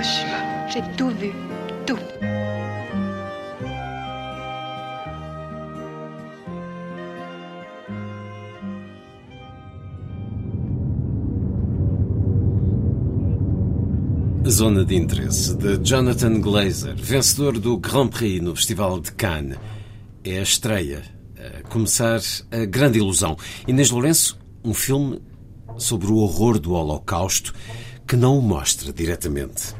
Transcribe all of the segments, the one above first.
Hiroshima. J'ai tout vu. Tout. Zona de Interesse, de Jonathan Glazer, vencedor do Grand Prix no Festival de Cannes. É a estreia, a começar a grande ilusão. Inês Lourenço, um filme sobre o horror do Holocausto que não o mostra diretamente.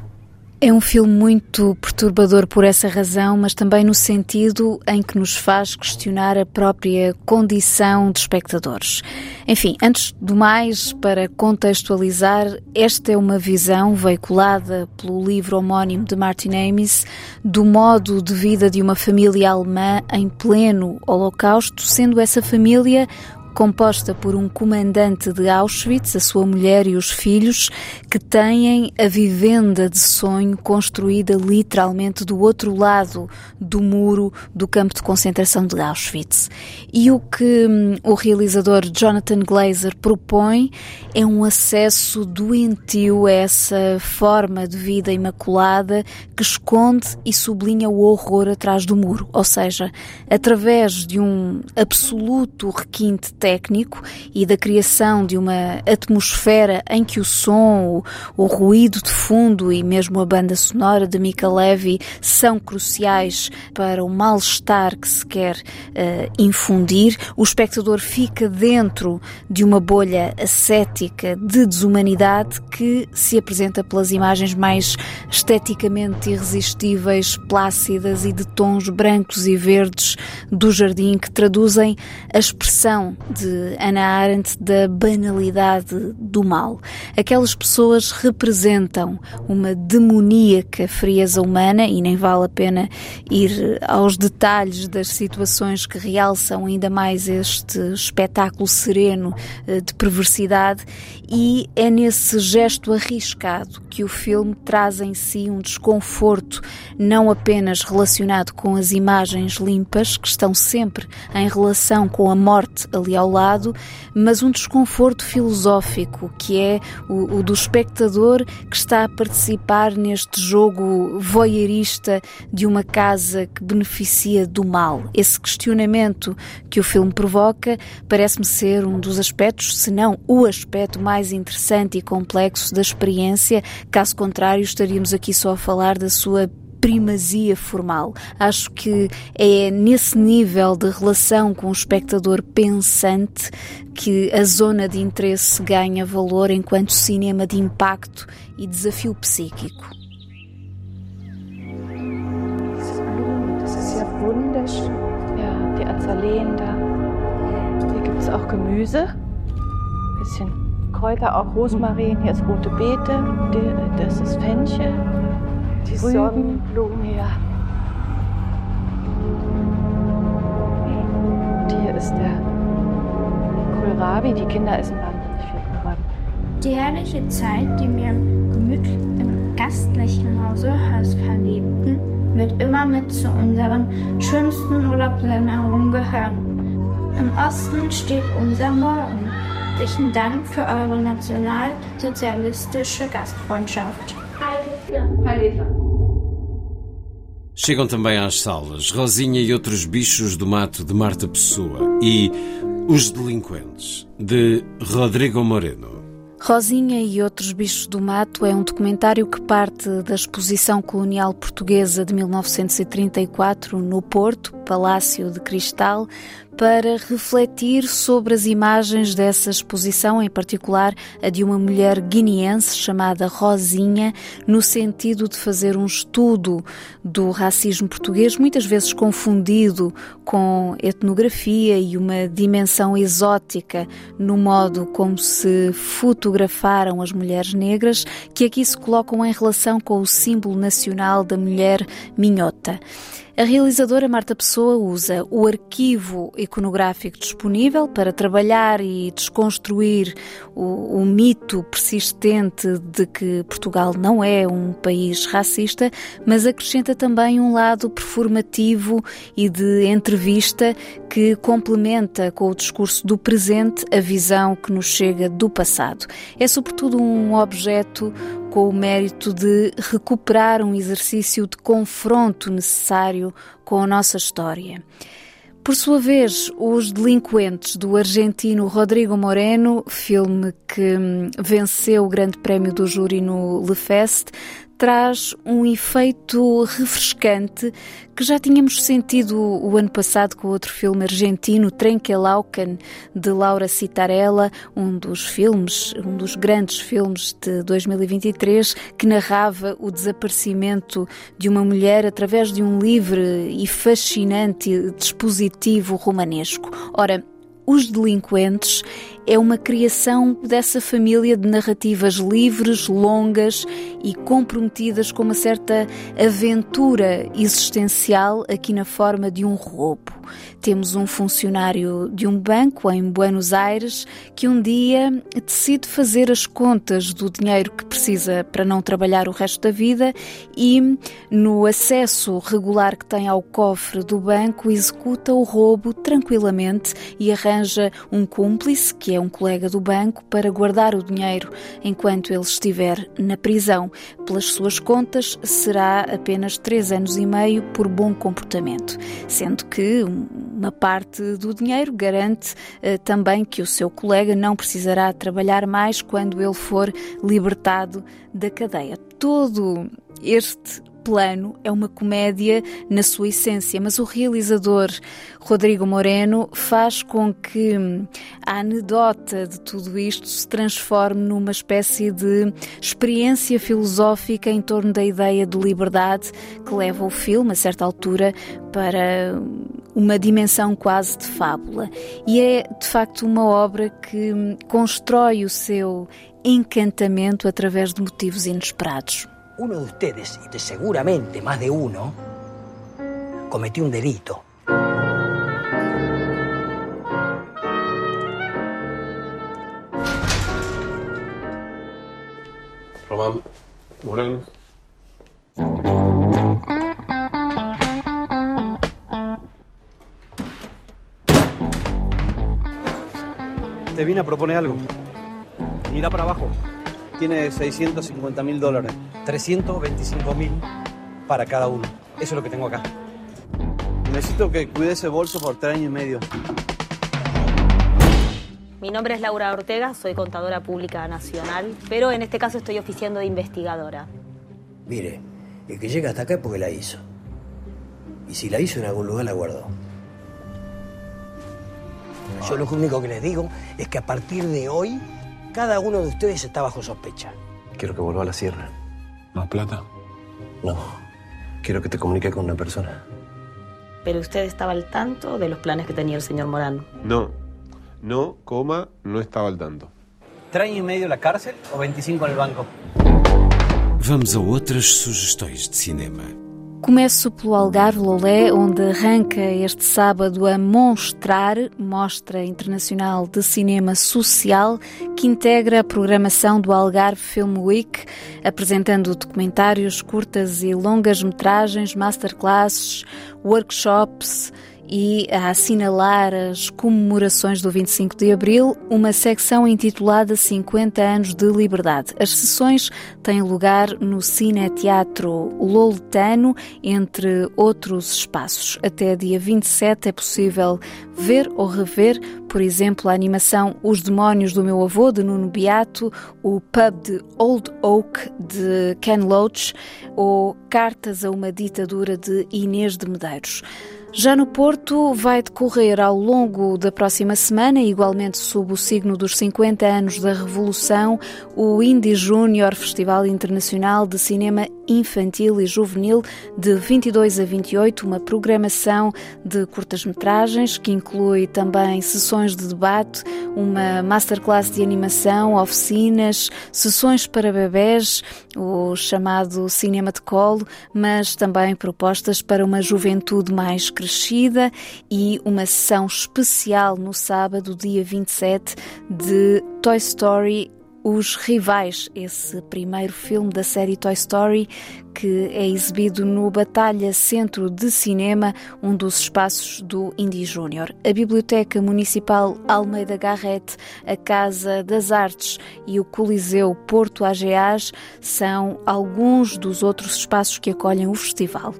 É um filme muito perturbador por essa razão, mas também no sentido em que nos faz questionar a própria condição de espectadores. Enfim, antes do mais, para contextualizar, esta é uma visão veiculada pelo livro homónimo de Martin Amis do modo de vida de uma família alemã em pleno Holocausto, sendo essa família composta por um comandante de Auschwitz, a sua mulher e os filhos, que têm a vivenda de sonho construída literalmente do outro lado do muro do campo de concentração de Auschwitz. E o que hum, o realizador Jonathan Glazer propõe é um acesso doentio a essa forma de vida imaculada que esconde e sublinha o horror atrás do muro, ou seja, através de um absoluto requinte técnico e da criação de uma atmosfera em que o som, o, o ruído de fundo e mesmo a banda sonora de Mika Levy são cruciais para o mal-estar que se quer uh, infundir, o espectador fica dentro de uma bolha ascética de desumanidade que se apresenta pelas imagens mais esteticamente irresistíveis, plácidas e de tons brancos e verdes do jardim que traduzem a expressão de Hannah Arendt da banalidade do mal. Aquelas pessoas representam uma demoníaca frieza humana e nem vale a pena ir aos detalhes das situações que realçam ainda mais este espetáculo sereno eh, de perversidade e é nesse gesto arriscado que o filme traz em si um desconforto não apenas relacionado com as imagens limpas que estão sempre em relação com a morte ali ao lado, mas um desconforto filosófico que é o, o do espectador que está a participar neste jogo voyeurista de uma casa que beneficia do mal. Esse questionamento que o filme provoca parece-me ser um dos aspectos, se não o aspecto mais interessante e complexo da experiência. Caso contrário, estaríamos aqui só a falar da sua primazia formal. Acho que é nesse nível de relação com o espectador pensante que a zona de interesse ganha valor enquanto cinema de impacto e desafio psíquico. Ja die Azaleen da. Hier gibt es auch Gemüse. Bisschen Kräuter, auch Rosmarin. Hier ist rote Beete. Das ist Fenchel. Die Sonnenblumen. Ja. Und hier ist der Kohlrabi. Die Kinder essen wahnsinnig viel Kohlrabi. Die herrliche Zeit, die wir im gemütlichen, gastlichen Hause verlebten, wird immer mit zu unseren schönsten Urlaubserinnerungen gehören. Im Osten steht unser Morgen. Herzlichen Dank für eure nationalsozialistische Gastfreundschaft. Chegam também às salas Rosinha e outros bichos do mato de Marta Pessoa e Os Delinquentes de Rodrigo Moreno. Rosinha e outros bichos do mato é um documentário que parte da exposição colonial portuguesa de 1934 no Porto, Palácio de Cristal, para refletir sobre as imagens dessa exposição, em particular a de uma mulher guineense chamada Rosinha, no sentido de fazer um estudo do racismo português, muitas vezes confundido com etnografia e uma dimensão exótica no modo como se fotografaram as mulheres negras, que aqui se colocam em relação com o símbolo nacional da mulher minhota. A realizadora Marta Pessoa usa o arquivo iconográfico disponível para trabalhar e desconstruir o, o, mito persistente de que Portugal não é um país racista, mas acrescenta também um lado performativo e de entrevista que complementa com o discurso do presente a visão que nos chega do passado. É sobretudo um objeto com o mérito de recuperar um exercício de confronto necessário com a nossa história. Por sua vez, Os Delinquentes, do argentino Rodrigo Moreno, filme que hum, venceu o Grande Prémio do Júri no Le Fest, traz um efeito refrescante que já tínhamos sentido o ano passado com outro filme argentino, Trenkelauken, de Laura Citarella, um dos filmes, um dos grandes filmes de 2023, que narrava o desaparecimento de uma mulher através de um livre e fascinante dispositivo romanesco. Ora, os Delinquentes é uma criação dessa família de narrativas livres, longas e comprometidas com uma certa aventura existencial aqui na forma de um roubo. Temos um funcionário de um banco em Buenos Aires que um dia decide fazer as contas do dinheiro que precisa para não trabalhar o resto da vida e, no acesso regular que tem ao cofre do banco, executa o roubo tranquilamente e arranja um cúmplice, que é um colega do banco, para guardar o dinheiro enquanto ele estiver na prisão. Pelas suas contas, será apenas três anos e meio por bom comportamento, sendo que uma parte do dinheiro garante uh, também que o seu colega não precisará trabalhar mais quando ele for libertado da cadeia. Todo este plano é uma comédia na sua essência, mas o realizador Rodrigo Moreno faz com que a anedota de tudo isto se transforme numa espécie de experiência filosófica em torno da ideia de liberdade que leva o filme, a certa altura, para uma dimensão quase de fábula. E é, de facto, uma obra que constrói o seu encantamento através de motivos inesperados. Uno de ustedes, y de seguramente más de uno, cometió un delito. Román Moreno. Te vine a proponer algo. Mira para abajo tiene 650 mil dólares. 325 mil para cada uno. Eso es lo que tengo acá. Necesito que cuide ese bolso por tres años y medio. Mi nombre es Laura Ortega, soy contadora pública nacional, pero en este caso estoy oficiando de investigadora. Mire, el que llega hasta acá es porque la hizo. Y si la hizo en algún lugar, la guardó. Yo lo único que les digo es que a partir de hoy cada uno de ustedes está bajo sospecha. Quiero que vuelva a la sierra. ¿Más plata? No. Quiero que te comunique con una persona. Pero usted estaba al tanto de los planes que tenía el señor Morán. No. No, coma, no estaba al tanto. ¿Tres años y medio la cárcel o 25 en el banco? Vamos a outras sugestões de cinema. Começo pelo Algarve Lolé, onde arranca este sábado a Monstrar, Mostra Internacional de Cinema Social, que integra a programação do Algarve Film Week, apresentando documentários, curtas e longas metragens, masterclasses, workshops, e a assinalar as comemorações do 25 de Abril, uma secção intitulada 50 anos de liberdade. As sessões têm lugar no Cine Teatro Loletano, entre outros espaços. Até dia 27 é possível ver ou rever, por exemplo, a animação Os Demónios do Meu Avô, de Nuno Beato, o pub de Old Oak, de Ken Loach, ou Cartas a uma Ditadura, de Inês de Medeiros. Já no Porto, vai decorrer ao longo da próxima semana, igualmente sob o signo dos 50 anos da Revolução, o Indie Júnior Festival Internacional de Cinema Infantil e Juvenil de 22 a 28, uma programação de curtas-metragens que inclui também sessões de debate, uma masterclass de animação, oficinas, sessões para bebés, o chamado cinema de colo, mas também propostas para uma juventude mais crescida e uma sessão especial no sábado, dia 27, de Toy Story os Rivais, esse primeiro filme da série Toy Story que é exibido no Batalha Centro de Cinema, um dos espaços do Indie Júnior. A Biblioteca Municipal Almeida Garrett, a Casa das Artes e o Coliseu Porto AGAs são alguns dos outros espaços que acolhem o festival.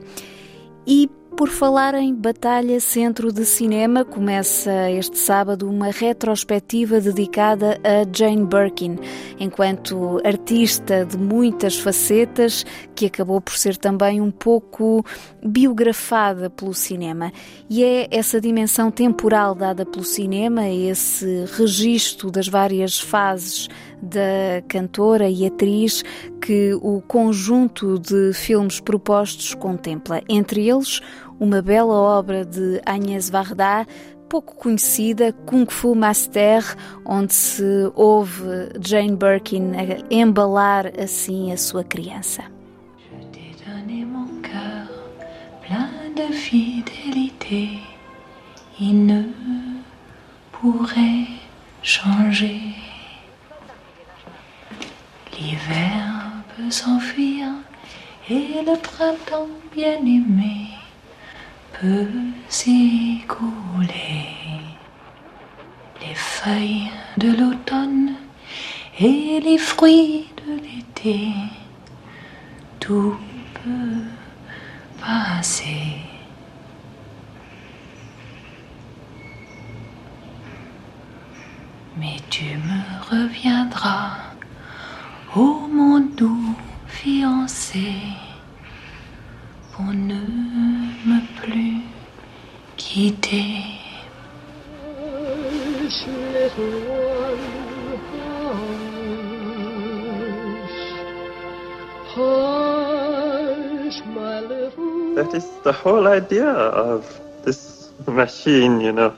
E por falar em Batalha Centro de Cinema, começa este sábado uma retrospectiva dedicada a Jane Birkin, enquanto artista de muitas facetas, que acabou por ser também um pouco biografada pelo cinema. E é essa dimensão temporal dada pelo cinema, esse registro das várias fases da cantora e atriz que o conjunto de filmes propostos contempla. Entre eles, uma bela obra de Agnès Varda, pouco conhecida, Kung Fu Master, onde se ouve Jane Birkin embalar assim a sua criança. Je t'ai donné mon cœur plein de fidélité, printemps bien-aimé peut s'écouler. Les feuilles de l'automne et les fruits de l'été, tout peut passer. Mais tu me reviendras, ô mon doux fiancé, pour ne me plus quitter. Hush, little one, hush. Hush, my little That is the whole idea of this machine, you know.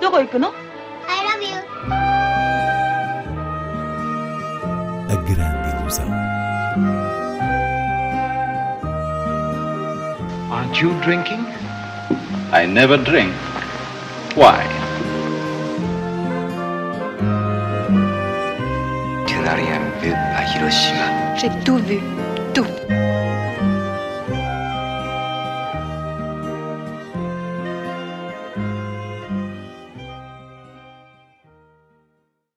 どこ行くの I love you. A grande ilusão. Aren't you drinking? I never drink. Why? Tu n'as rien vu à Hiroshima. J'ai tout vu, tout.